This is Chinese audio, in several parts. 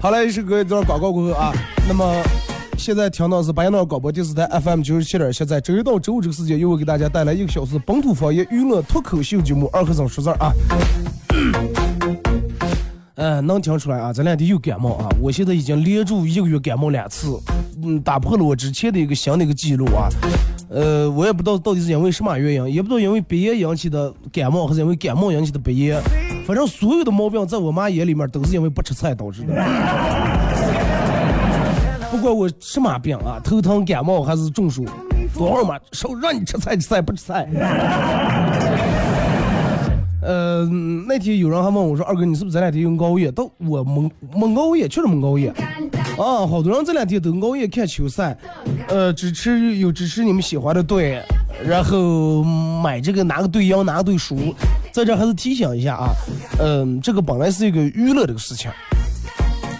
好嘞，是各位这段广告过后啊，那么现在听到是白杨广播电视台 FM 九十七点七，在周一到周五这个时间，又会给大家带来一个小时本土方言娱乐脱口秀节目《二和尚说事儿》啊。嗯，能听出来啊，这两天又感冒啊，我现在已经连住一个月感冒两次，嗯，打破了我之前的一个新的一个记录啊。呃，我也不知道到底是因为什么原因，也不知道因为鼻炎引起的感冒，还是因为感冒引起的鼻炎。反正所有的毛病在我妈眼里面都是因为不吃菜导致的。不管我什么病啊，头疼、感冒还是中暑，多少嘛，说让你吃菜吃菜不吃菜。呃，那天有人还问我说：“二哥，你是不是这两天又熬夜？”都我没没熬夜，确实没熬夜。啊，好多人这两天都熬夜看球赛，呃，支持有支持你们喜欢的队，然后买这个哪个队赢哪个队输。在这还是提醒一下啊，嗯、这个本来是一个娱乐的事情，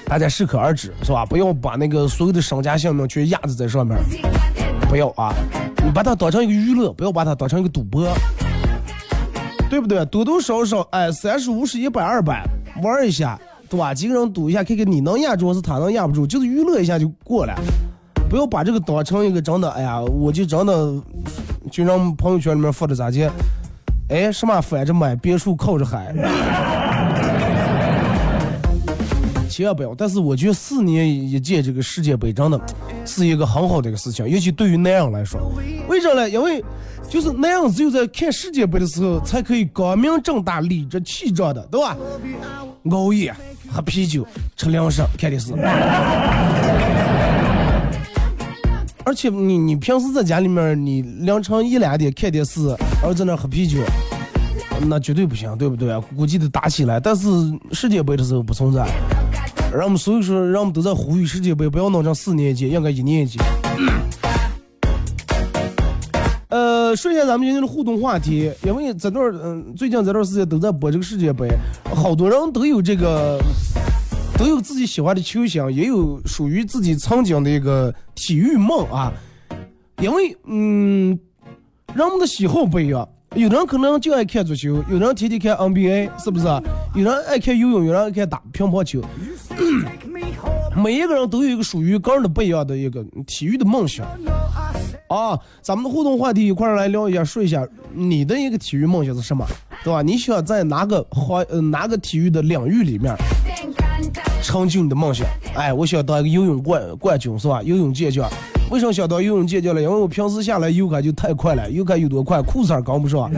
大家适可而止，是吧？不要把那个所有的商家性命全压制在上面，不要啊！你把它当成一个娱乐，不要把它当成一个赌博。对不对？多多少少，哎，三十五十一百二百，玩一下，对吧？几个人赌一下，看看你能压住还是他能压不住，就是娱乐一下就过了。不要把这个当成一个真的，哎呀，我就真的就让朋友圈里面发的咋的？哎，什么反着买别墅靠着海，千万不要。但是我觉得四年一届这个世界杯真的是一个很好的一个事情，尤其对于男人来说，为啥呢？因为就是男人只有在看世界杯的时候，才可以光明正大、理直气壮的，对吧？熬夜、喝啤酒、吃零食、看电视。而且你你平时在家里面，你凌晨一两点看电视，然后在那喝啤酒，那绝对不行，对不对？估计得打起来。但是世界杯的时候不存在，让我们所以说，让我们都在呼吁世界杯不要弄成四年级，应该一年级。呃，说一下咱们今天的互动话题，因为这段嗯、最近这段时间都在播这个世界杯，好多人都有这个，都有自己喜欢的球星，也有属于自己曾经的一个体育梦啊。因为嗯，人们的喜好不一样，有人可能就爱看足球，有人天天看 NBA，是不是？有人爱看游泳，有人爱看打乒乓球。每一个人都有一个属于个人的不一样的一个体育的梦想啊！咱们的互动话题一块儿来聊一下，说一下你的一个体育梦想是什么，对吧？你想在哪个行呃哪个体育的领域里面成就你的梦想？哎，我想当一个游泳冠冠军，是吧？游泳健将。为什么想到游泳健将了？因为我平时下来游感就太快了，游感有多快，裤衩跟不上。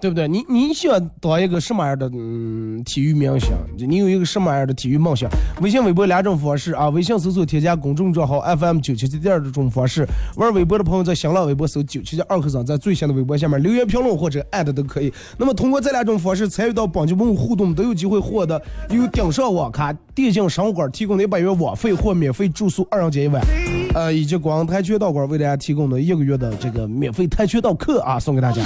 对不对？你你想当一个什么样的嗯体育明星？你有一个什么样的体育梦想？微信、微博两种方式啊。微信搜索添加公众账号 FM 九七七第二种方式。玩微博的朋友在新浪微博搜九七七二和尚，在最新的微博下面留言评论或者艾特都可以。那么通过这两种方式参与到本节目互动，都有机会获得由顶上网咖电信商务馆提供的一百元网费或免费住宿二人间一晚，呃，以及广泰拳道馆为大家提供的一个月的这个免费跆拳道课啊，送给大家。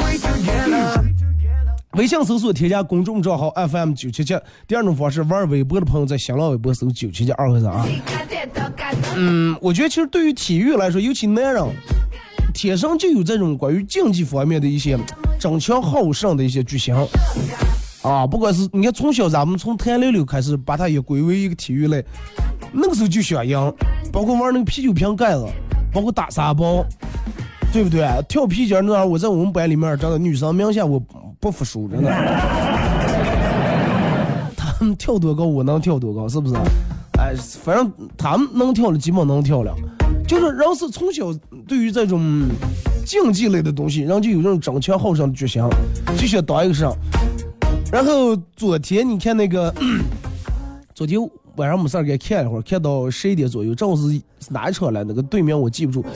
微信搜索添加公众账号 FM 九七七。第二种方式，玩微博的朋友在新浪微博搜九七七二和尚啊。嗯，我觉得其实对于体育来说，尤其男人，天生就有这种关于竞技方面的一些争强好胜的一些巨星啊。不管是你看从小咱们从谭溜溜开始，把它也归为一个体育类，那个时候就想赢，包括玩那个啤酒瓶盖子，包括打沙包，对不对？跳皮筋儿那会儿，我在我们班里面，真的女生明显我不服输，真的。他们跳多高，我能跳多高，是不是？哎，反正他们能跳的，基本能跳了。就是人是从小对于这种竞技类的东西，人就有这种争强好胜的决心，就想当一个上。然后昨天你看那个，昨天晚上没事儿给看了会儿，看到十一点左右，正好是是哪一场来？那个队名我记不住。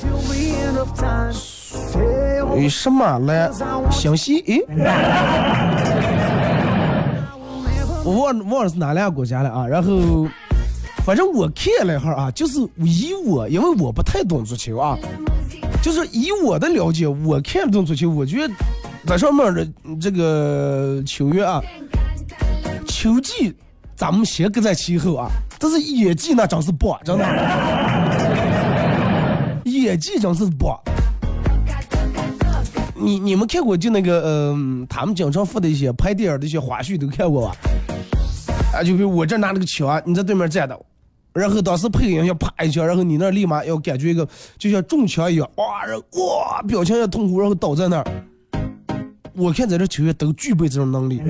诶，什么来？湘西？诶，我忘忘了是哪俩国家了啊？然后，反正我看了一会儿啊，就是以我，因为我不太懂足球啊，就是以我的了解，我看不懂足球，我觉得在上面的这个球员啊，球技咱们先搁在其后啊，但是演技那真是棒，真的，演技真是棒。你你们看过就那个嗯、他们经常发的一些拍电影的一些花絮都看过吧？啊，就比如我这拿了个枪，你在对面站着，然后当时配音要啪一枪，然后你那立马要感觉一个就像中枪一样，哇，然后哇，表情也痛苦，然后倒在那儿。我看咱这球员都具备这种能力。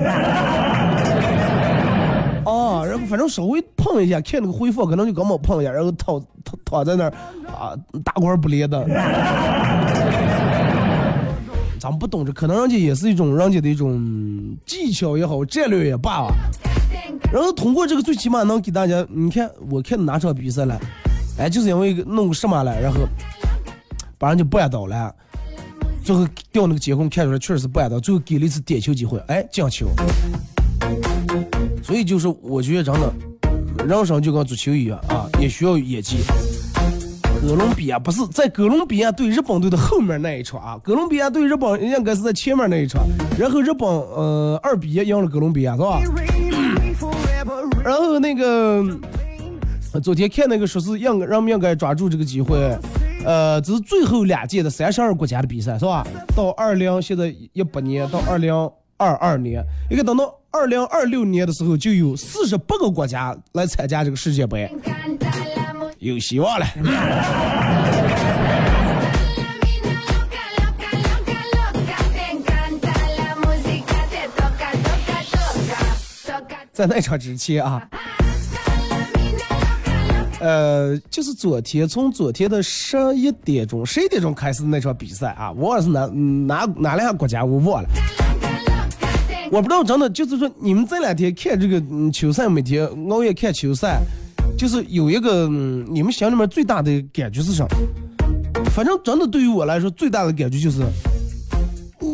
然后反正稍微碰一下，看那个回放可能就刚好碰一下，然后躺躺躺在那儿啊，大管不裂的。咱们不懂这，可能人家也是一种人家的一种技巧也好，战略也罢吧。然后通过这个，最起码能给大家，你看我看哪场比赛了，哎，就是因为弄个什么了，然后把人家绊倒了，最后调那个监控看出来确实是绊倒，最后给了一次点球机会，哎，进球。所以就是我觉得真的，人生就跟足球一样啊，也需要演技。哥伦比亚不是在哥伦比亚对日本队的后面那一场啊，哥伦比亚对日本应该是在前面那一场，然后日本呃二比一赢了哥伦比亚是吧？然后那个呃昨天看那个说是应该人们应该抓住这个机会，呃，这是最后两届的三十二国家的比赛是吧？到二零现在一八年到二零二二年，应该等到二零二六年的时候就有四十八个国家来参加这个世界杯，有希望了。在那场之前啊，呃，就是昨天从昨天的十一点钟、十一点钟开始的那场比赛啊，我忘了是哪哪哪两个国家，我忘了。我不知道，真的就是说，你们这两天看这个球赛，每天熬夜看球赛，就是有一个、你们心里面最大的感觉是什么？反正真的对于我来说，最大的感觉就是，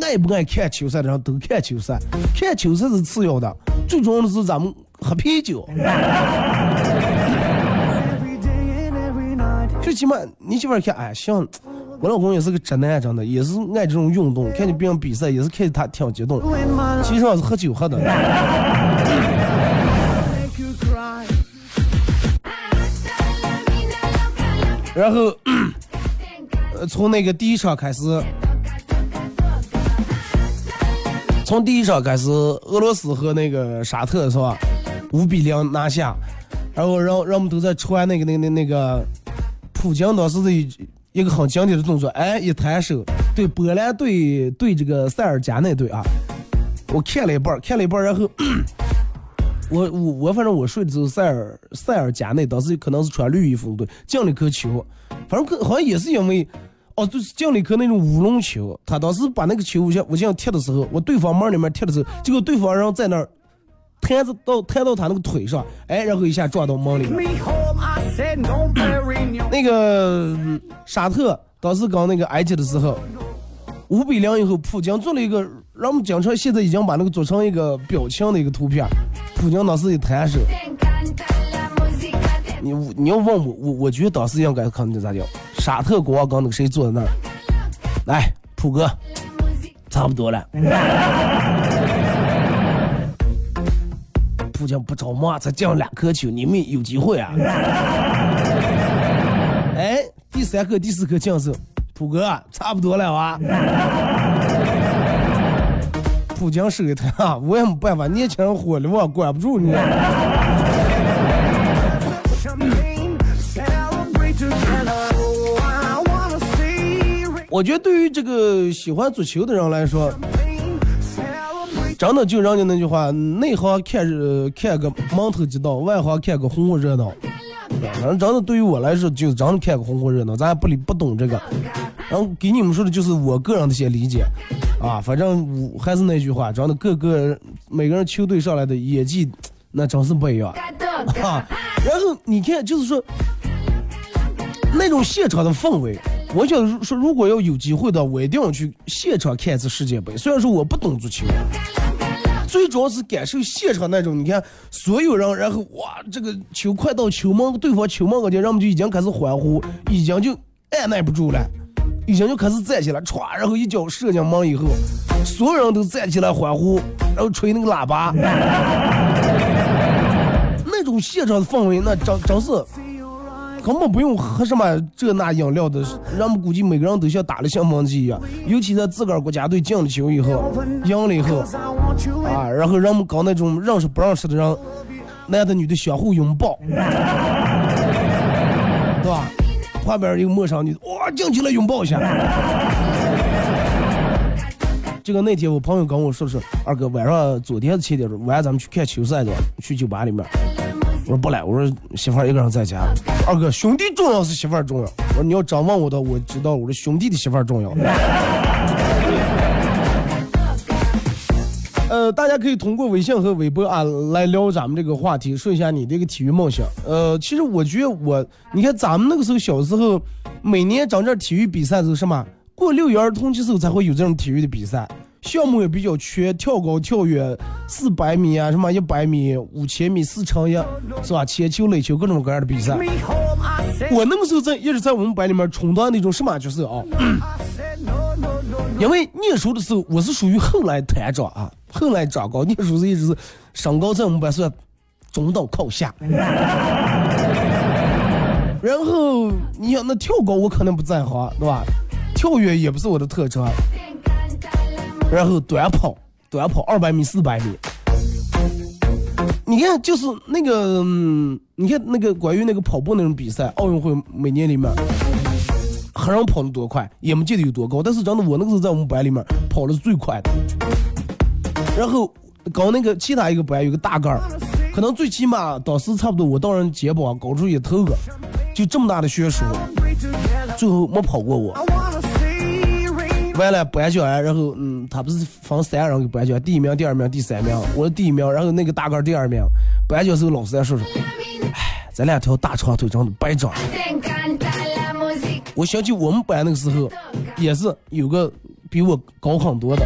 爱不爱看球赛的人都看球赛，看球赛是次要的，最重要的是咱们喝啤酒。最起码你媳妇儿看，哎，像我老公也是个直男，真的也是爱这种运动，看见别人比赛也是看着他挺激动。其实上是喝酒喝的。然后，呃从那个第一场开始，从第一场开始，俄罗斯和那个沙特是吧，五比零拿下，然后让让我们都在传那个那个那那个普京当时的一一个很经典的动作，哎，一抬手，对波兰队对这个塞尔加那队啊，我看了一半，看了一半，然后。我我我反正我睡的时候，塞尔塞尔加内当时可能是穿绿衣服的队进了颗球，反正可好像也是因为，哦，就是进了一颗那种乌龙球，他当时把那个球我想我想踢的时候，我对方门里面踢的时候，结果对方人在那儿弹着到弹到他那个腿上，哎，然后一下撞到门里面。那个沙特当时刚那个埃及的时候，五比零以后，普京做了一个让我们经常现在已经把那个做成一个表情的一个图片，普京当时一抬手。你你要问我，我我觉得当时应该看那咋叫，沙特国王刚那个谁坐在那儿，来，普哥，差不多了。普京不着忙，才进了两颗球，你们有机会啊！哎，第三颗、第四颗进是，普哥差不多了啊。普京手一抬啊，我也没办法，年轻人火了，我管不住你。Oh, 我觉得对于这个喜欢足球的人来说.真的就人家那句话，内行看热看个门头知道，外行看个红火热闹。反正真的对于我来说，就是真的看个红火热闹，咱也不理不懂这个。然后给你们说的就是我个人的一些理解，啊，反正我还是那句话，真的各个每个人球队上来的演技，那真是不一样。啊，然后你看，就是说那种现场的氛围，我想说，如果要有机会的，我一定要去现场看一次世界杯。虽然说我不懂足球，最主要是感受现场那种，你看所有人，然后哇，这个球快到球门，对方球门跟前，人们就已经开始欢呼，已经就按耐不住了。已经就开始站起来，歘，然后一脚射进门以后，所有人都站起来欢呼，然后吹那个喇叭，那种现场的氛围，那真真是根本不用喝什么这那饮料的，人们估计每个人都像打了兴奋剂一样。尤其在自个儿国家队进了球以后，赢了以后啊，然后人们搞那种认识不认识的人，男的女的相互拥抱，对吧？旁边一个陌生女的，哇，进去了，拥抱一下。这个那天我朋友跟我说是，二哥晚上昨天七点钟晚上咱们去看球赛去，去酒吧里面。我说不来，我说媳妇儿一个人在家。二哥，兄弟重要是媳妇儿重要。我说你要真问我的，我知道我的兄弟的媳妇儿重要。呃，大家可以通过微信和微博啊来聊咱们这个话题，说一下你这个体育梦想。呃，其实我觉得我，你看咱们那个时候小时候，每年整这体育比赛是什么？过六一儿童节时候才会有这种体育的比赛，项目也比较缺，跳高、跳远、四百米啊，什么一百米、五千米、四乘一，是吧？铅球、垒球各种各样的比赛。我那个时候在一直在我们班里面充当那种什么角色啊？因为念书的时候，我是属于后来团长啊，后来长高。念书是一直是身高在我们班算中等靠下。然后你想那跳高我肯定不在行，对吧？跳远也不是我的特长。然后短跑，短跑二百米、四百米。你看，就是那个，嗯你看那个关于那个跑步那种比赛，奥运会每年里面，很让跑得多快，也没见得有多高，但是真的我那个时候在我们班里面跑的是最快的。然后搞那个其他一个班有个大个儿，可能最起码当时差不多我到人肩膀搞出一头个，就这么大的悬殊，最后没跑过我。完了颁奖，然后嗯，他不是分三人给颁奖，第一名、第二名、第三名，我是第一名，然后那个大个第二名。颁奖时候老师在说说，哎，咱俩条大长腿长的白长。我想起我们班那个时候，也是有个比我高很多的。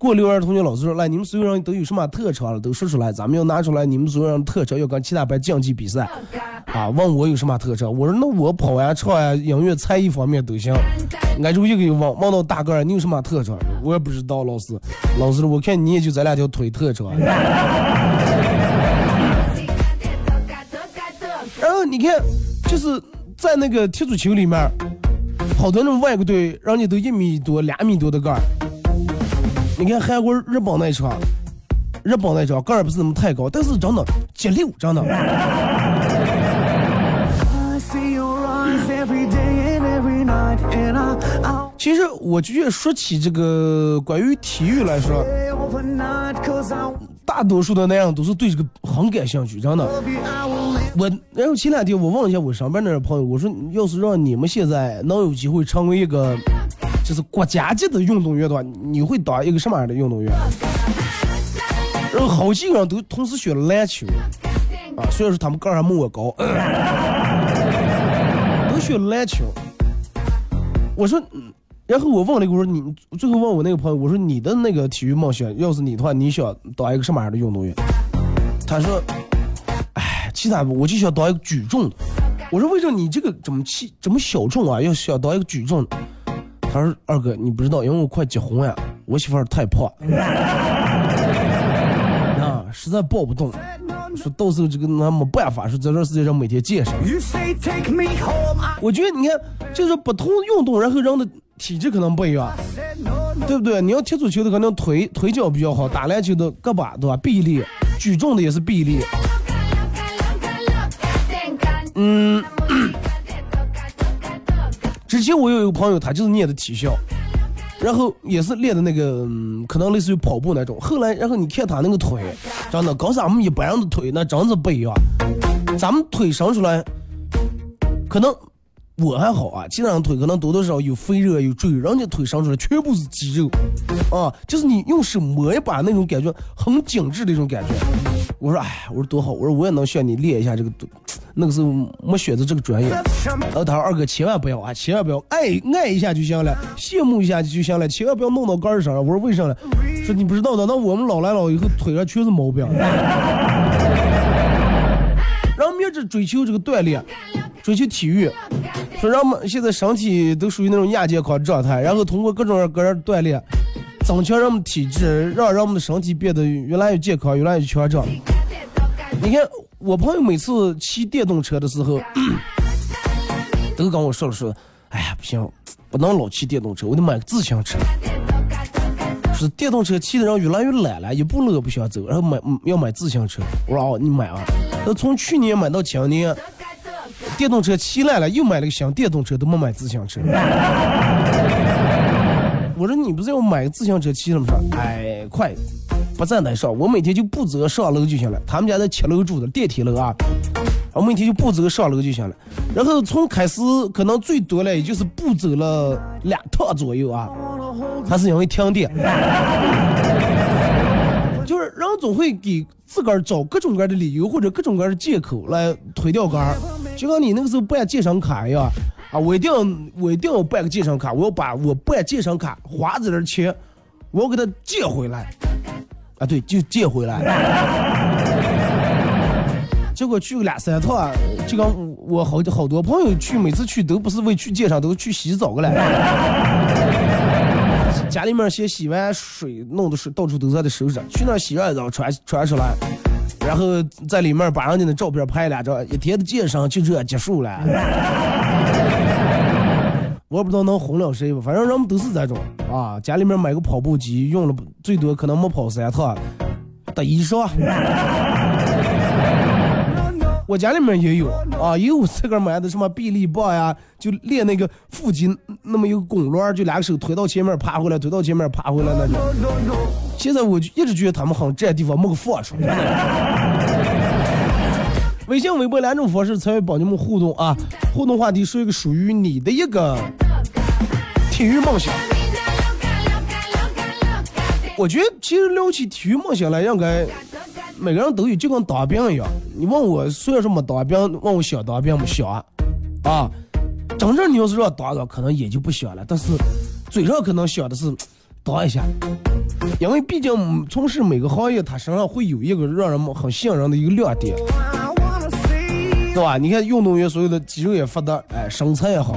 过六儿同学老师说，来，你们所有人都有什么特长了，都说出来，咱们要拿出来你们所有人的特长，要跟其他班竞技比赛。啊，问我有什么特长，我说那我跑呀、唱呀、音乐、才艺方面都行。俺就一个问问到大个儿，你有什么特长？我也不知道，老师，老师，我看你也就咱俩条腿特长。然后你看，就是在那个踢足球里面，好多那种外国队，人家都一米多、两米多的个儿。你看韩国、日本那场，日本那场个儿不是那么太高，但是真的激溜，真的。其实我就觉得说起这个关于体育来说，大多数的男人都是对这个很感兴趣，真的。我然后前两天我问了一下我上班那朋友，我说要是让你们现在能有机会成为一个就是国家级的运动员的话，你会当一个什么样的运动员？然后好几个人都同时选篮球，啊，虽然说他们个儿还没我高，都选篮球。我说，然后我问了一个，我说你最后问我那个朋友，我说你的那个体育梦想，要是你的话，你想当一个什么样的运动员？他说，哎，其他，我就想当一个举重。我说为什么你这个怎么气怎么小众啊？要想当一个举重？他说二哥你不知道，因为我快结婚呀，我媳妇儿太胖，啊，实在抱不动。说到时候这个那没办法，说在这世界上每天健身。我觉得你看，就是不同运动，然后人的体质可能不一样.对不对？你要踢足球的可能腿腿脚比较好，打篮球的胳膊对吧？臂力，举重的也是臂力。嗯，之前我有一个朋友，他就是念的体校，然后也是练的那个，嗯可能类似于跑步那种。后来，然后你看他那个腿，真的跟咱们一般人的腿那真是不一样。咱们腿生出来，可能我还好啊，其他人腿可能多多少少有肥肉有赘肉，人家腿生出来全部是肌肉，啊，就是你用手摸一把那种感觉，很紧致的一种感觉。我说，哎，我说多好，我说我也能学你练一下这个，那个时候没选择这个专业。然后他说二哥千万不要啊，千万不要爱爱一下就行了，羡慕一下就行了，千万不要弄到杆儿上。我说为啥呢？说你不知道的，那我们老来老以后腿上全是毛病。然后面这追求这个锻炼，追求体育，说让我们现在身体都属于那种亚健康状态，然后通过各种各样的锻炼，增强人们体质，让人们的身体变得越来越健康，越来越强壮。你看我朋友每次骑电动车的时候，都跟我说了说，哎呀不行，不能老骑电动车，我得买个自行车。说电动车骑的人越来越懒了，一步路都不想走，然后买要买自行车。我说哦，你买啊。那从去年买到今年，电动车骑烂了，又买了个新电动车，都没买自行车。我说你不是要买个自行车骑了吗？说哎，快，不在那上，我每天就不走上楼就行了。他们家在七楼住的电梯楼啊，我每天就不走上楼就行了。然后从开始可能最多了，也就是不走了两趟左右啊。他是因为停电，就是人总会给自个儿找各种各样的理由或者各种各样的借口来推掉杆儿，就像你那个时候办健身卡一样啊，我一定要我一定要办个健身卡，我要把我办健身卡花这点钱，我要给他借回来，啊对，就借回来。结果去个两三趟，就跟我好好多朋友去，每次去都不是为去健身，都是去洗澡个来。家里面先洗完水，弄的水到处都在的收拾，去那儿洗完澡穿穿出来，然后在里面把人家的照片拍两张，一天的健身就这结束了。我也不知道能哄了谁吧，反正人们都是这种啊，家里面买个跑步机，用了最多可能没跑三趟，得一双。我家里面也有啊，也有自个儿买的什么臂力棒呀，就练那个腹肌那么一个拱轮，就两个手推到前面爬回来，推到前面爬回来那种。现在我就一直觉得他们很占地方，没个放出来。微信、微博两种方式参与帮你们互动啊。互动话题是一个属于你的一个体育梦想。我觉得其实聊起体育梦想来，应该每个人都有，就跟当兵一样。你问我虽然说没当兵，问我想当兵不想啊？啊，真正你要是让当的，可能也就不想了。但是嘴上可能想的是当一下，因为毕竟从事每个行业，他身上会有一个让人们很信任的一个亮点。对吧？你看运动员所有的肌肉也发达，哎，身材也好。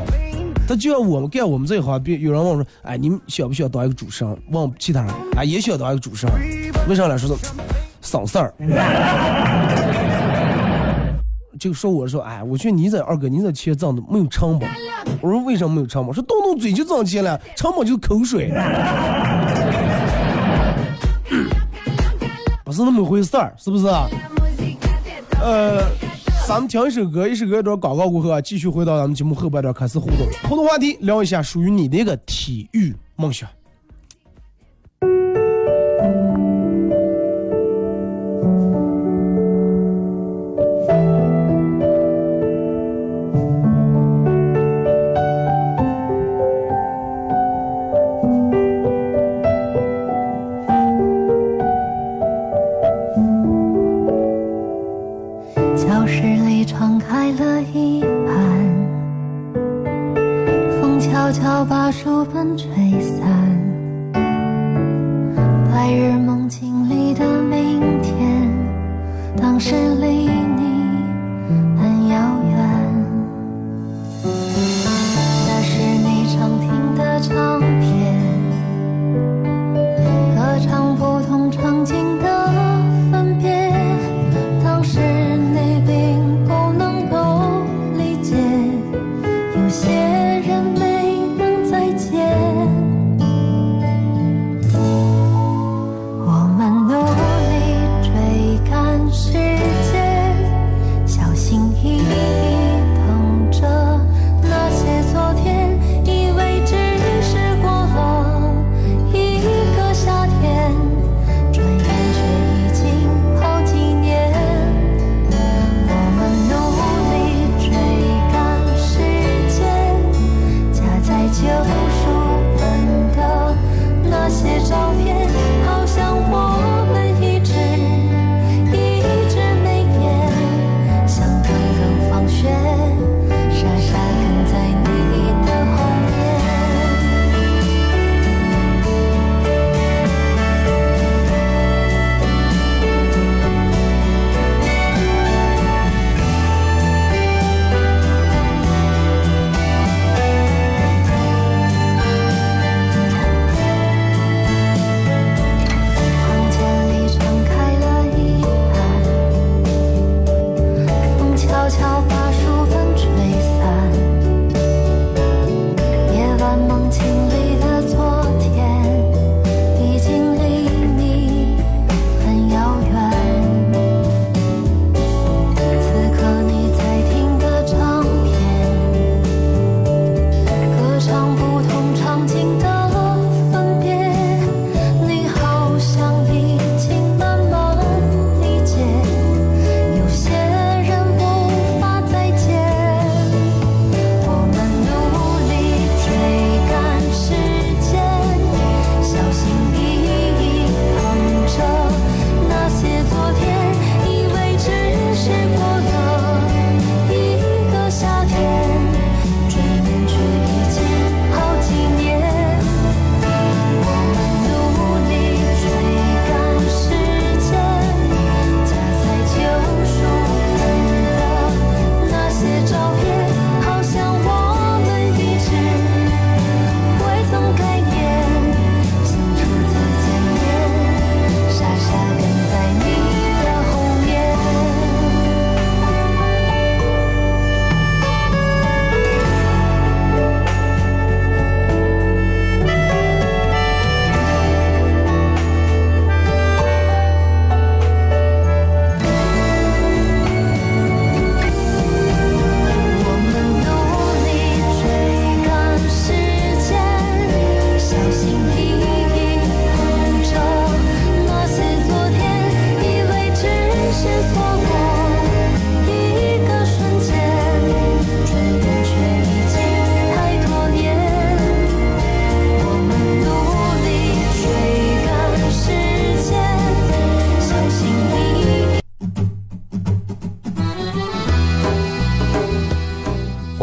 他就像我们干我们这一行，别有人问我说，哎，你们想不想当一个主持人？问其他人，哎，也想当一个主持人，为啥来说的省事儿？就说我说，哎，我劝你这二哥，你这钱挣的没有成本。我说为什么没有成本？说动动嘴就挣钱了，成本就是口水。不是那么回事儿，是不是？呃。咱们听一首歌，一首歌有点广告过后啊，继续回到咱们节目后半段开始互动，互动话题，聊一下属于你的一个体育梦想。风吹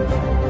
你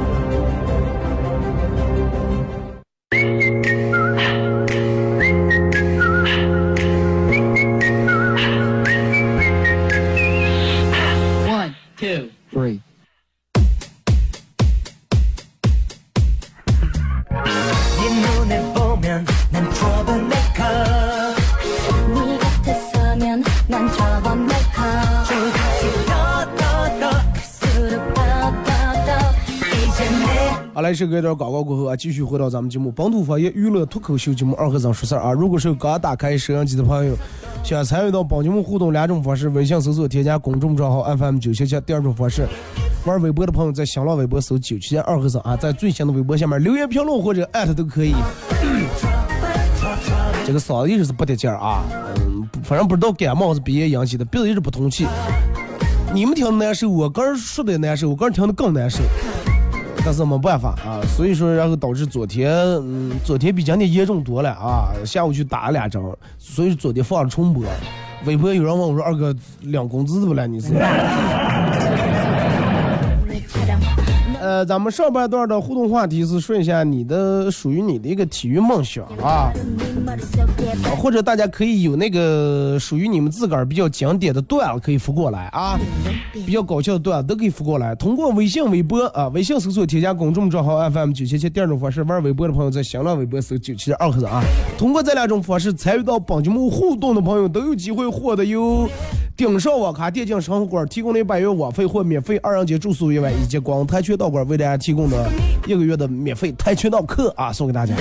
这个一段广告过后啊，继续回到咱们节目本土方言娱乐脱口秀节目二和尚说事儿啊。如果是刚打开摄像机的朋友，想参与到帮节目互动两种方式：微信搜索添加公众账号 FM 九七七；第二种方式，玩微博的朋友在新浪微博搜九七七二和尚啊，在最新的微博下面留言评论或者艾特都可以。这个嗓子一直是不得劲儿啊，嗯，反正不知道感冒是鼻炎引起的，鼻子一直不通气。你们听的难受，我个人说的也难受，我个人听的更难受。但是没办法啊，所以说然后导致昨天，嗯，昨天比今天严重多了啊。下午去打了两针，所以昨天放了重播。微博有人问我说：“二哥，两工资的不了？你是？” 呃，咱们上半段的互动话题是说一下你的属于你的一个体育梦想啊，或者大家可以有那个属于你们自个儿比较经典的段子可以发过来啊，比较搞笑的段子都可以发过来。通过微信、微博啊，微信搜索添加公众账号 FM 九七七，第二种方式玩微博的朋友在新浪微博搜九七二和尚啊。通过这两种方式参与到本节目互动的朋友都有机会获得由顶上网咖电竞生活馆提供的百元网费或免费二人节住宿一晚，以及广跆拳道馆为大家提供的一个月的免费跆拳道课啊，送给大家。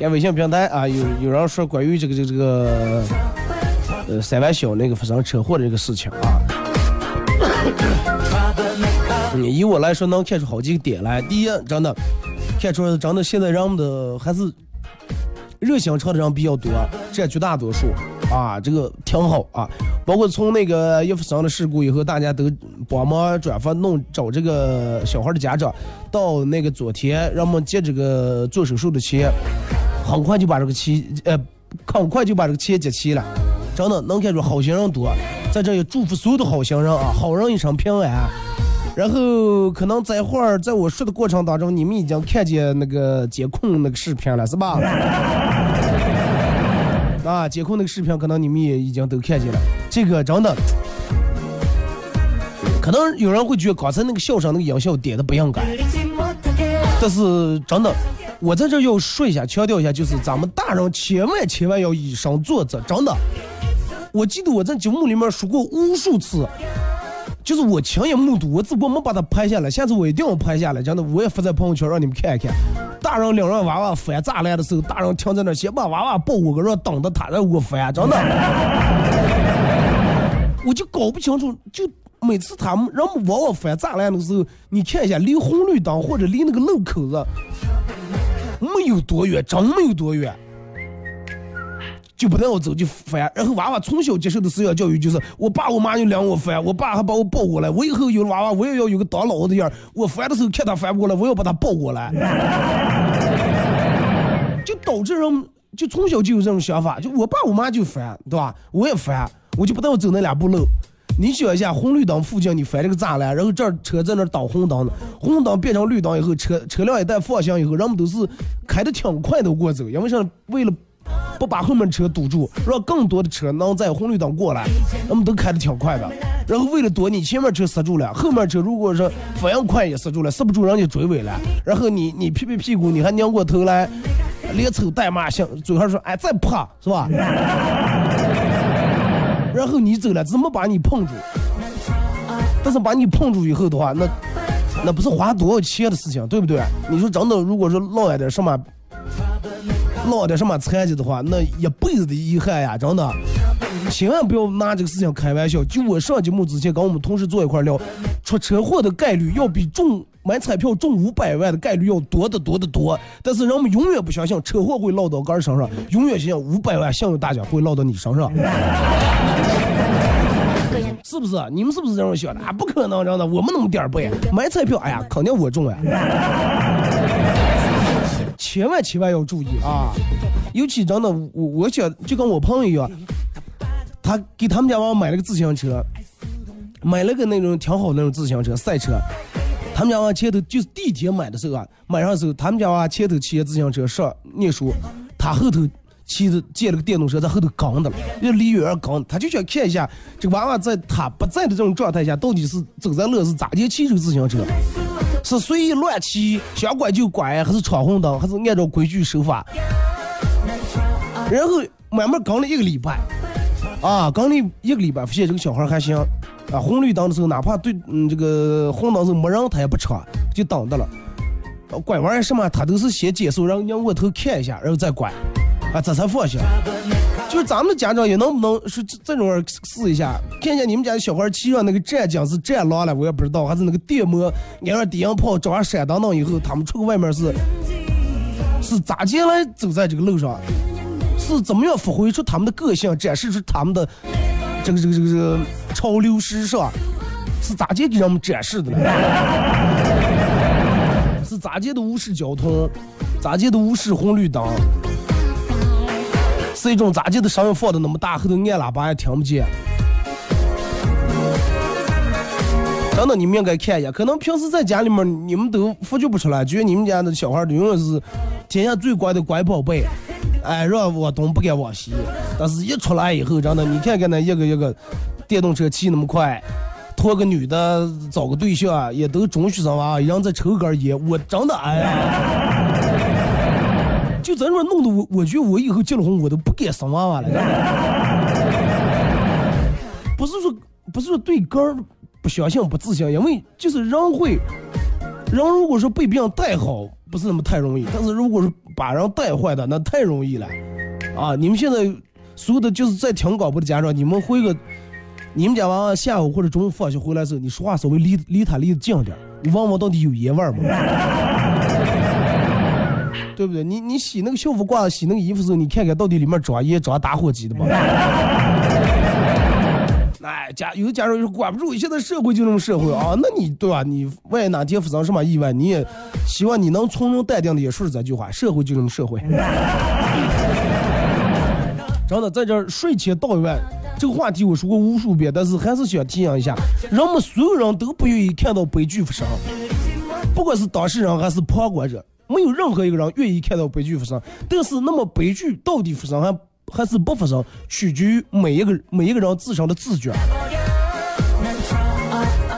看微信平台啊，有有人说关于这个这个这个呃三万小那个发生车祸的这个事情啊。嗯，以我来说能看出好几个点来。第一，真的看出真的现在人们的还是热心肠的人比较多，占绝大多数啊，这个挺好啊。包括从那个一发生了事故以后，大家都帮忙转发弄找这个小孩的家长，到那个昨天让我们借这个做手术的钱，很快就把这个钱呃，很快就把这个钱结齐了。真的能看出好心人多，在这也祝福所有的好心人啊，好人一生平安。然后可能在会儿在我说的过程当中，你们已经看见那个监控那个视频了，是吧？啊，监控那个视频可能你们也已经都看见了。这个真的，可能有人会觉得刚才那个笑声那个音效点的不应该，但是真的，我在这要说一下，强调一下，就是咱们大人千万千万要以身作则，真的。我记得我在节目里面说过无数次，就是我亲眼目睹，我只不过没把它拍下来，下次我一定要拍下来，真的，我也发在朋友圈让你们看一看。大人领着娃娃翻栅栏的时候，大人停在那，先把娃娃抱过去，让等着他让我翻，真的。我就搞不清楚，就每次他们让我们往我翻栅栏的时候，你看一下离红绿灯或者离那个路口子没有多远，真没有多远。就不带我走就烦，然后娃娃从小接受的思想教育就是，我爸我妈就领我烦，我爸还把我抱过来，我以后有了娃娃，我也要有个当老子的样我烦的时候看他烦不过来，我要把他抱过来，就导致人就从小就有这种想法，就我爸我妈就烦，对吧？我也烦，我就不带我走那两步路。你想一下，红绿灯附近你翻这个栅栏，然后这儿车在那儿等红灯呢，红灯变成绿灯以后，车车辆一旦放行以后，人们都是开的挺快的过走，因为啥？为了不把后面车堵住，让更多的车能在红绿灯过来，人们都开的挺快的。然后为了躲你前面车塞住了，后面车如果说反应快也塞住了，塞不住人家追尾了。然后你你屁屁屁股，你还拧过头来，连抽带骂，像嘴上说哎再怕是吧？然后你走了，怎么把你碰住？但是把你碰住以后的话，那那不是花多少钱的事情，对不对？你说真的，如果说落了点什么，落点什么残疾的话，那一辈子的遗憾呀，真的。千万不要拿这个事情开玩笑。就我上节目之前跟我们同事坐一块聊，出车祸的概率要比中买彩票中五百万的概率要多得多得多。但是人们永远不相信车祸会落到杆儿身上，永远相信五百万幸运大奖会落到你身上。是不是？你们是不是这样想的？啊，不可能，真的，我们那么点儿背，买彩票，哎呀，肯定我中呀！千万千万要注意啊！尤其真的，我我想就跟我朋友一样，他给他们家娃买了个自行车，买了个那种挺好那种自行车赛车。他们家娃前头就是地铁买的时候啊，买上时候，他们家娃前头骑自行车上念书，他后头骑着借了个电动车在后头刚的了，要离远刚，他就想看一下这个娃娃在他不在的这种状态下，到底是走在路是咋地骑这个自行车，是随意乱骑，想拐就拐，还是闯红灯，还是按照规矩守法。然后慢慢刚了一个礼拜，啊，刚了一个礼拜，发现这个小孩还行，啊，红绿灯的时候哪怕对嗯这个红灯时候没人他也不闯，就等着了。拐弯什么他都是先减速，让人家窝头看一下，然后再拐，啊，这才放心。就是咱们的家长也能不能是这种试一下，看见你们家的小孩骑上那个战将是战狼了，我也不知道，还是那个电摩挨上低音炮找上闪灯灯以后，他们出个外面是是咋进来走在这个路上，是怎么样发挥出他们的个性，展示出他们的这个这个这个这个潮流时尚，是咋地给人们展示的呢？是咋地的无视交通，咋地的无视红绿灯，是一种咋地的声音放的那么大，后头按喇叭也听不见。真的，你们应该看一下。可能平时在家里面，你们都发觉不出来，觉得你们家的小孩儿永远是天下最乖的乖宝贝，哎，让我东不敢往西。但是一出来以后，真的，你看看那一个一个电动车骑那么快，拖个女的找个对象，也都中学生娃，人在抽根烟，我真的哎呀，就咱这弄得我，我觉得我以后结了婚，我都不敢生娃娃了。不是说不是说对根不相信不自信，因为就是人会，人如果说被别人带好，不是那么太容易；但是如果是把人带坏的，那太容易了。啊，你们现在所有的就是在听广播的家长，你们回个，你们家娃娃下午或者中午放学回来时候，你说话稍微离离他离得近点，你问问到底有烟味吗？对不对？你你洗那个校服褂，洗那个衣服时候，你看看到底里面装烟装打火机的吗？哎，家有的家长说管不住，现在社会就这么社会啊，那你对吧？你万一哪天发生什么意外，你也希望你能从容淡定的也说这句话，社会就这么社会。真的，在这儿睡前道一万，这个话题我说过无数遍，但是还是想提醒一下，人们所有人都不愿意看到悲剧发生，不管是当事人还是旁观者，没有任何一个人愿意看到悲剧发生。但是，那么悲剧到底发生还还是不发生，取决于每一个每一个人自身的自觉。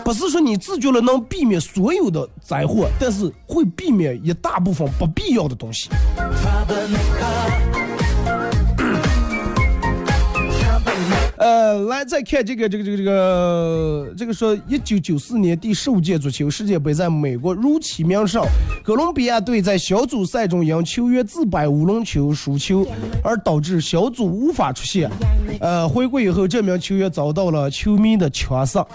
不是说你自觉了能避免所有的灾祸，但是会避免一大部分不必要的东西。呃，来再看这个这个这个这个这个说，一九九四年第十五届足球世界杯在美国如期鸣上，哥伦比亚队在小组赛中因球员自摆乌龙球输球，而导致小组无法出线。呃，回归以后，这名球员遭到了球迷的枪杀。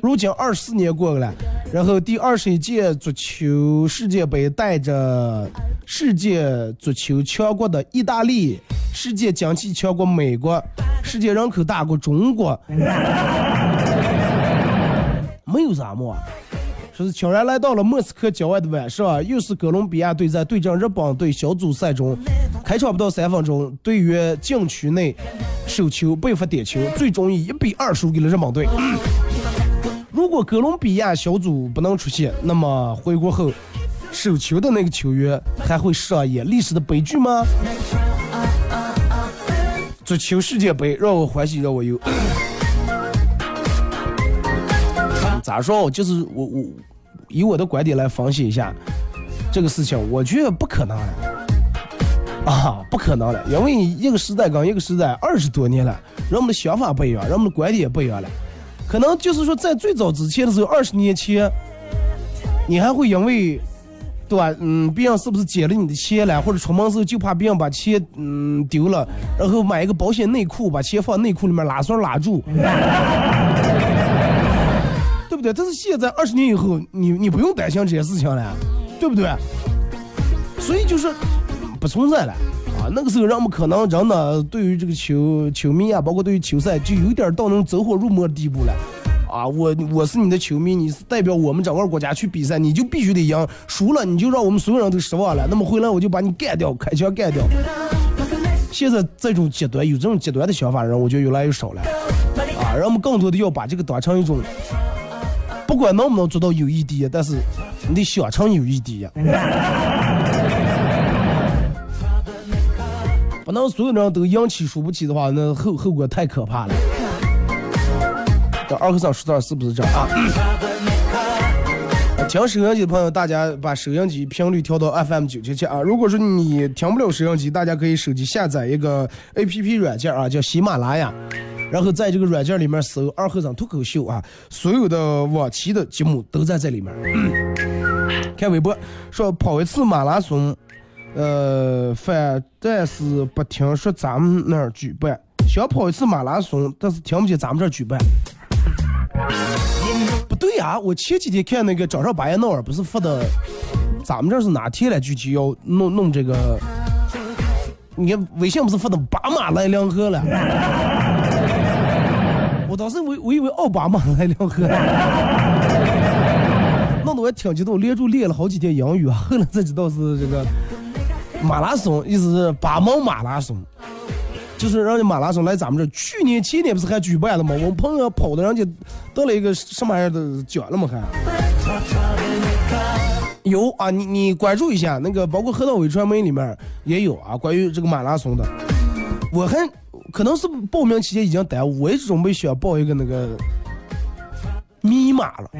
如今二十四年过去了，然后第二十一届足球世界杯带着世界足球强国的意大利、世界经济强国美国、世界人口大国中国，没有啥么，说是悄然来到了莫斯科郊外的晚上，又是哥伦比亚队在对阵日本队小组赛中，开场不到三分钟，队员禁区内手球被罚点球，最终以一比二输给了日本队。如果哥伦比亚小组不能出现，那么回国后手球的那个球员还会上演历史的悲剧吗？足球世界杯让我欢喜让我忧。咋说？就是我我以我的观点来分析一下这个事情，我觉得不可能了。啊，不可能了，因为一个时代跟一个时代二十多年了，人们的想法不一样，人们的观点也不一样了。可能就是说，在最早之前的时候，二十年前，你还会因为，对吧？嗯，别人是不是捡了你的钱了，或者出门时候就怕别人把钱嗯丢了，然后买一个保险内裤，把钱放内裤里面拉栓拉住，对不对？但是现在二十年以后，你你不用担心这些事情了，对不对？所以就是不存在了啊。那个时候，人们可能真的对于这个球球迷啊，包括对于球赛，就有点到那种走火入魔的地步了。啊，我我是你的球迷，你是代表我们整个国家去比赛，你就必须得赢，输了你就让我们所有人都失望了。那么回来我就把你干掉，开枪干掉。现在这种极端有这种极端的想法人，我觉得越来越少了。啊，人们更多的要把这个当成一种，不管能不能做到友谊第一，但是你得想成友谊第一。不能所有人都赢起输不起的话，那后后果太可怕了。这二和尚说的是不是这啊？听收音机的朋友，大家把收音机频率调到 FM 九七七啊。如果说你听不了收音机，大家可以手机下载一个 APP 软件啊，叫喜马拉雅，然后在这个软件里面搜“二和尚脱口秀”啊，所有的往期的节目都在这里面。看微博说跑一次马拉松，呃，反但是不听说咱们那儿举办，想跑一次马拉松，但是听不见咱们这儿举办。不对呀、我前几天看那个早上八爷闹儿不是发的，咱们这是哪天了？具体要弄弄这个，你看微信不是发的巴马来两河了？我当时我我以为奥巴马来两河，弄得我也挺激动，连着练了好几天英语啊，后来才知道是这个马拉松，意思是巴蒙马拉松。就是人家马拉松来咱们这，去年前年不是还举办了吗？我们朋友跑的，人家得了一个什么玩意儿的奖了吗？还有啊，你你关注一下那个，包括河道伟传媒里面也有啊，关于这个马拉松的。我还可能是报名期间已经耽误，我也准备想报一个那个密码了。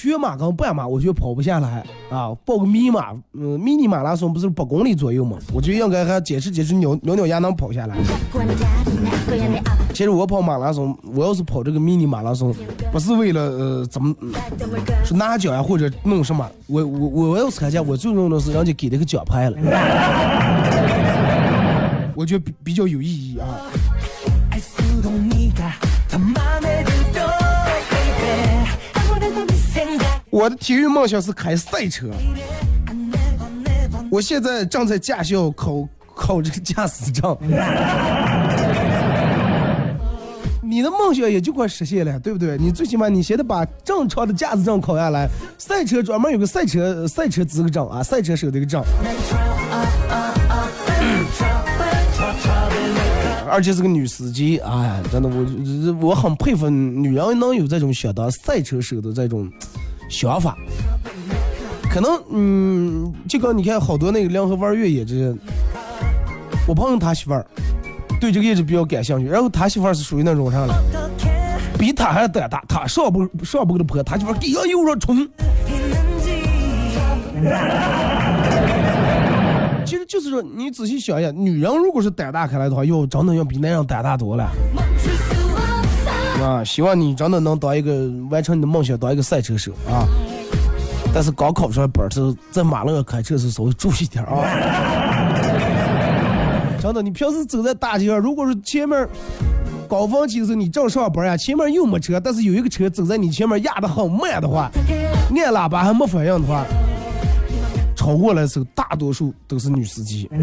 全马跟半马，我觉得跑不下来啊，报个迷马，嗯，迷你马拉松不是八公里左右嘛，我觉得应该还坚持坚持，咬咬咬牙能跑下来。其实我跑马拉松，我要是跑这个迷你马拉松，不是为了呃怎么、是拿奖呀或者弄什么，我我我要参加，我最重要的是人家给那个奖牌了，我觉得比比较有意义啊。我的体育梦想是开赛车，我现在正在驾校考考这个驾驶证。你的梦想也就快实现了，对不对？你最起码你先得把正常的驾驶证考下来，赛车专门有个赛车赛车资格证啊，赛车手的一个证，而且是个女司机，哎，真的我我很佩服女人能有这种想当赛车手的这种想法。可能嗯，就跟你看好多那个联合玩越野这，我朋友他媳妇儿对这个也是比较感兴趣，然后他媳妇儿是属于那种啥了，比他还胆大，他上不上不给他坡，他媳妇儿给上右上冲。其实就是说，你仔细想一下，女人如果是胆大开来的话，要真的要比男人胆大多了。啊，希望你真的能当一个完成你的梦想，当一个赛车手啊！但是刚考出来本儿，是在马路上开车是稍微注意点啊。真的，你平时走在大街上，如果是前面高峰期的时候你正上班呀，前面又没车，但是有一个车走在你前面压得很慢的话，按喇叭还没反应的话，超过来的时候，大多数都是女司机。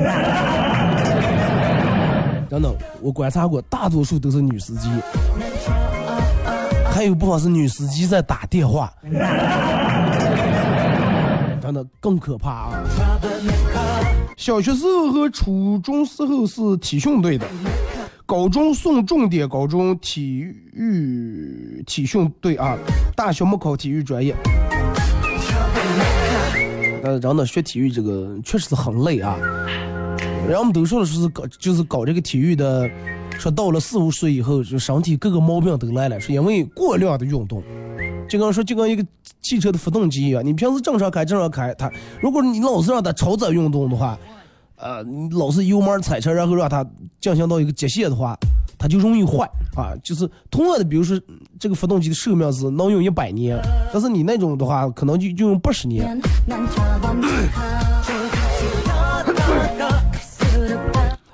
真的，我观察过，大多数都是女司机，还有部分是女司机在打电话。真的更可怕啊！小学时候和初中时候是体训队的，高中送重点高中体育体训队啊，大学没考体育专业。呃，真的学体育这个确实是很累啊。人们都说的是搞就是搞这个体育的，说到了四五岁以后，就身体各个毛病都来了，是因为过量的运动。就跟说就跟一个汽车的发动机一样，你平时正常开正常开，它如果你老是让它超载运动的话，呃，你老是油门踩车，然后让它进行到一个极限的话，它就容易坏啊。就是同样的，比如说这个发动机的寿命是能用一百年，但是你那种的话，可能就就用八十年。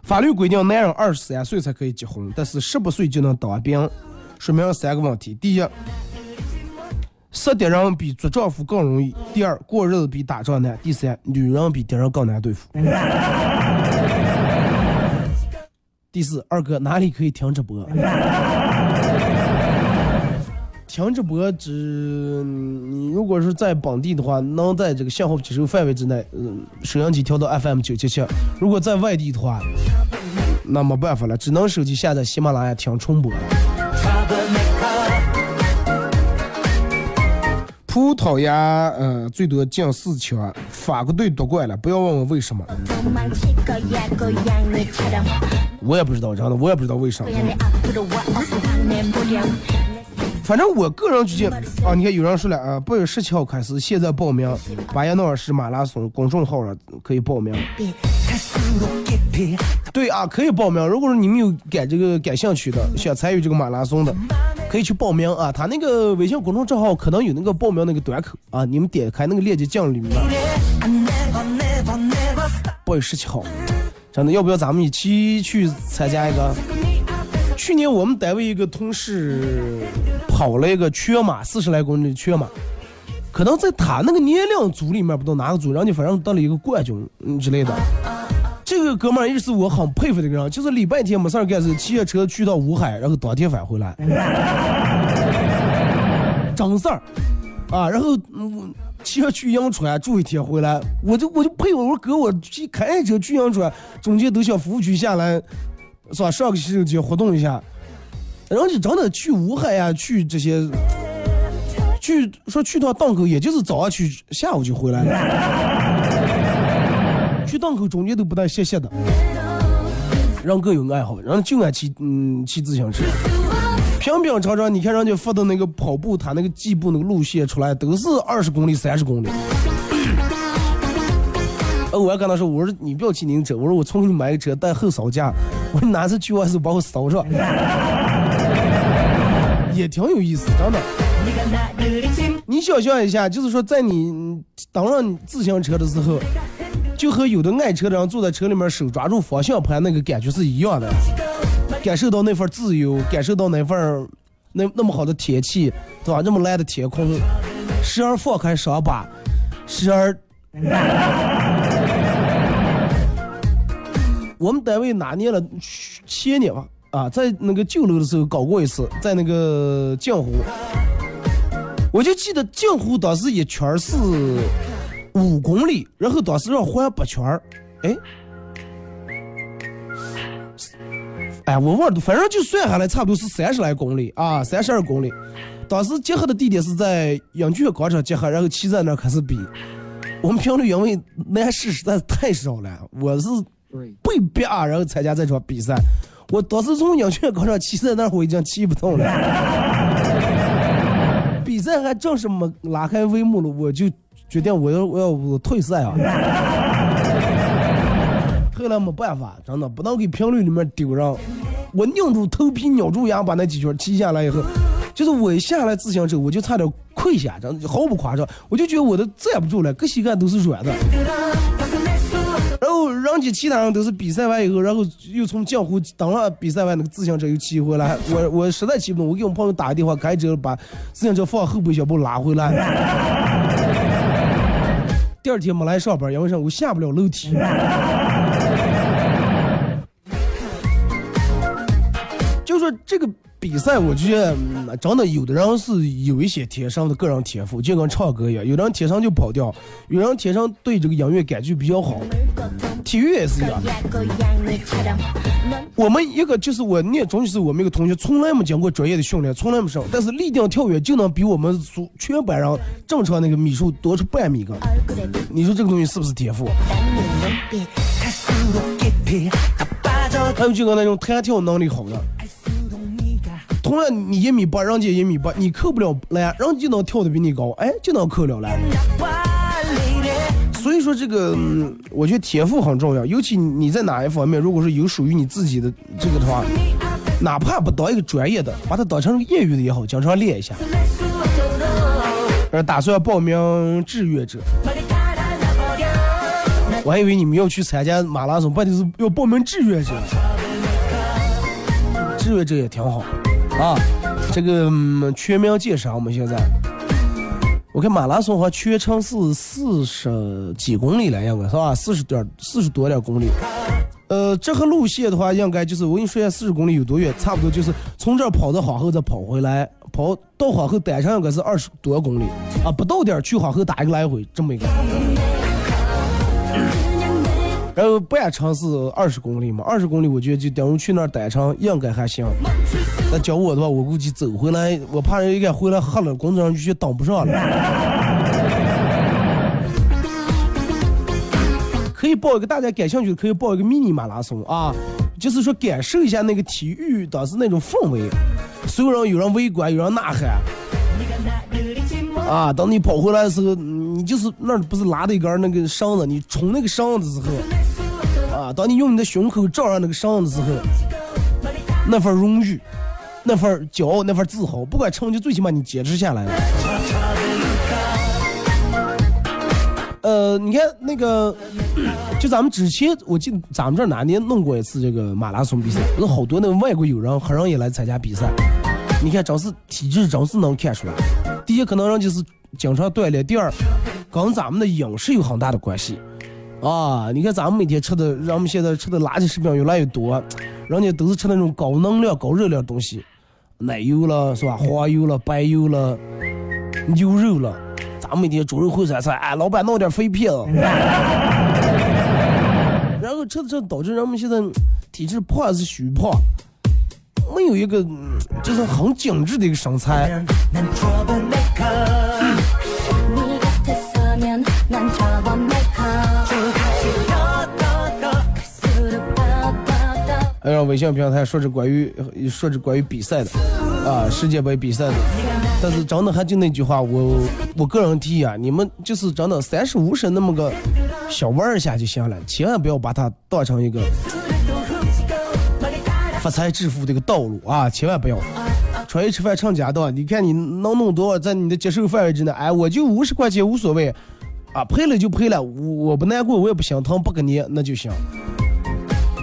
法律规定，男人二十三岁才可以结婚，但是十八岁就能当兵，说明了三个问题：第一，杀敌人比做丈夫更容易；第二，过日子比打仗难；第三，女人比敌人更难对付。第四，二哥哪里可以停直播？听直播只你如果是在本地的话，能在这个信号接收范围之内，嗯，收音机调到 FM 九七七；如果在外地的话，那没办法了，只能手机下载喜马拉雅听重播了。葡萄牙，呃，最多进四强，法国队夺冠了。不要问我为什么，我也不知道，真的，我也不知道为什么。反正我个人觉得啊，你看有人说了啊，八月十七号开始，现在报名巴彦淖尔市马拉松公众号上可以报名。对啊，可以报名。如果说你们有感这个感兴趣的，想参与这个马拉松的，可以去报名啊。他那个微信公众账号可能有那个报名那个端口啊，你们点开那个链接进里面。八月十七号，真的要不要咱们一起去参加一个？去年我们单位一个同事跑了一个全马，四十来公里的全马，可能在他那个年龄组里面，不知道哪个组，人家反正得了一个冠军之类的。这个哥们儿也是我很佩服的一个人，就是礼拜天没事儿干是骑着车去到武汉，然后当天返回来，真事儿啊。然后嗯，骑着去银川住一天回来，我就我就佩服，我说哥，我去开车去银川，中间都想服务区下来。是吧？上个洗手间活动一下，然后就真的去武汉呀，去这些，去说去趟档口，也就是早上去，下午就回来了。去档口中间都不带歇歇的，人各有爱好，人就爱骑嗯骑自行车。平平常常，你看人家发的那个跑步，他那个计步那个路线出来，都是二十公里、三十公里。呃，我还跟他说，我说你不要骑您车，我说我重给你买个车带后扫架，我说哪次去我还是把我扫上，也挺有意思，真的。你想象一下，就是说在你当上自行车的时候，就和有的爱车的人坐在车里面手抓住方向盘那个感觉是一样的，感受到那份自由，感受到那份那那么好的天气，对吧？这么蓝的天空，时而放开双把，时而。我们单位哪年了？前年吧，啊，在那个旧楼的时候搞过一次，在那个镜湖，我就记得镜湖当时一圈是五公里，然后当时让环八圈儿，哎，哎，我忘了，反正就算下来差不多是三十来公里啊，三十二公里。当时结合的地点是在影剧院广场结合，然后骑在那开始比。我们评论因为男士实在是太少了，我是。被逼啊，然后参加这场比赛。我当时从阳泉广场骑在那儿，我已经骑不动了。比赛还正式没拉开帷幕了，我就决定我要我要退赛啊。后来没办法，真的不能给评论里面丢人。我拧住头皮，咬住牙，把那几圈骑下来以后，就是我一下来自行车，我就差点跪下，真的毫不夸张，我就觉得我都站不住了，各膝盖都是软的。人家其他人都是比赛完以后，然后又从江湖等了比赛完那个自行车又骑回来，我我实在骑不动，我给我朋友打个电话，开车把自行车放后备箱把我拉回来。第二天没来上班，因为啥？我下不了楼梯。就说这个比赛，我觉得真的有的人是有一些天生的个人天赋，就跟唱歌一样，有的人天生就跑调，有人天生对这个音乐感觉比较好。体育也是一样。我们一个就是我念中学时，我们一个同学从来没经过专业的训练，从来没上，但是立定跳远就能比我们所全班人正常那个米数多出半米个。你说这个东西是不是天赋？还有就个那种弹跳能力好的，同样你一米八，人家一米八，你扣不了篮，人家就能跳的比你高，哎，就能扣了篮。说这个，我觉得天赋很重要，尤其你在哪一方面，如果说有属于你自己的这个的话，哪怕不当一个专业的，把它当成业余的也好，经常练一下。打算报名志愿者，我还以为你们要去参加马拉松，半天是要报名志愿者。志愿者也挺好啊。这个、嗯全民健身，我们现在我看马拉松好像全程是四十几公里了，应该是吧？四十点四十多点公里。呃，这个路线的话，应该就是我跟你说一下，四十公里有多远？差不多就是从这儿跑到黄后，再跑回来，跑到黄后单程应该是二十多公里啊，不到点去黄后打一个来回，这么一个。然后半程是二十公里嘛，二十公里我觉得就等于去那儿单程应该还行。那叫我的话，我估计走回来，我怕人一该回来喝了，工作上就去当不上了。可以报一个大家感兴趣的，可以报一个迷你马拉松啊，就是说感受一下那个体育当时那种氛围，所有人有人围观，有人呐喊。啊，等你跑回来的时候，你就是那儿不是拉的一根那个绳子，你冲那个绳子的时候，当你用你的胸口照上那个绳子的时候，那份荣誉，那份骄傲，那份自豪，不管成绩，最起码你坚持下来了。呃，你看那个，就咱们之前，我记得咱们这儿哪年弄过一次这个马拉松比赛，有好多那个外国友人，很人也来参加比赛。你看，真是体质，真是能看出来。第一，可能人就是经常锻炼；第二，跟咱们的饮食有很大的关系。啊，你看咱们每天吃的，人们现在吃的垃圾食品越来越多，人家都是吃那种高能量、高热量东西，奶油了是吧？黄油了、白油了、牛肉了。咱们每天猪肉烩酸菜，哎，老板弄点肥片，然后吃着吃着导致人们现在体质胖还是虚胖，没有一个就是很精致的一个身材。还让微信平台说是关于说是关于比赛的啊，世界杯比赛的。但是真的还就那句话，我我个人提议啊，你们就是真的三十五升那么个小玩一下就行了，千万不要把它当成一个发财致富的一个道路啊，千万不要。出去吃饭成家道，你看你能弄多少，在你的接受范围之内，哎，我就五十块钱无所谓，啊，赔了就赔了，我我不难过，我也不心疼，不跟你那就行。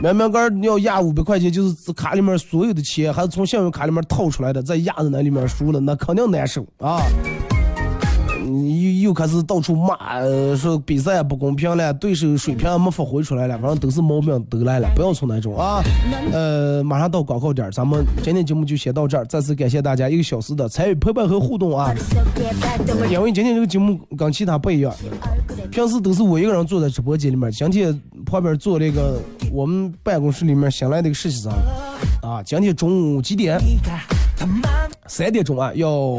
明明个要压五百块钱，就是卡里面所有的钱，还是从信用卡里面掏出来的，再压在那里面输了，那肯定难受啊！你又又开始到处骂，说比赛不公平了，对手水平没发挥出来了，反正都是毛病都来了，不要从那种啊。呃，马上到广告点，咱们今天节目就先到这儿，再次感谢大家一个小时的参与陪伴和互动啊！因为今天这个节目跟其他不一样，平时都是我一个人坐在直播间里面，今天旁边坐那个我们办公室里面新来的一个实习生，啊，今天中午几点？三点钟啊，要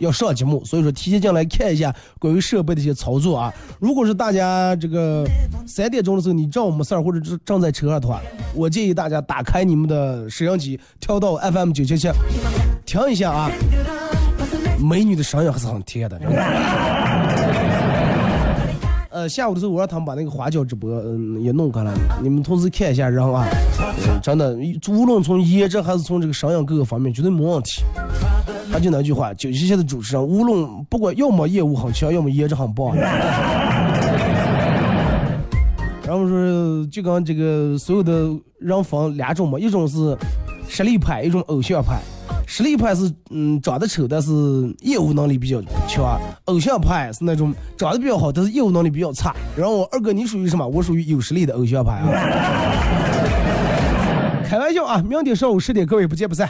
要上节目，所以说提前进来看一下关于设备的一些操作啊。如果是大家这个三点钟的时候你正没事儿，或者是正在车上的话，我建议大家打开你们的摄像机，调到 FM 九七七，听一下啊，美女的声音还是很甜的。下午的时候我让他们把那个花椒直播嗯也弄开了，你们同时看一下人啊，真的，无论从颜值还是从这个声音各个方面，绝对没问题。还就那句话，九七七的主持人，无论不管要么业务很强，要么颜值很棒。然后说，就跟这个所有的人分两种嘛，一种是实力派，一种偶像派。实力派是嗯长得丑，但是业务能力比较强；偶像派是那种长得比较好，但是业务能力比较差。然后我二哥你属于什么？我属于有实力的偶像派啊。开玩笑啊！明天上午十点，各位不见不散。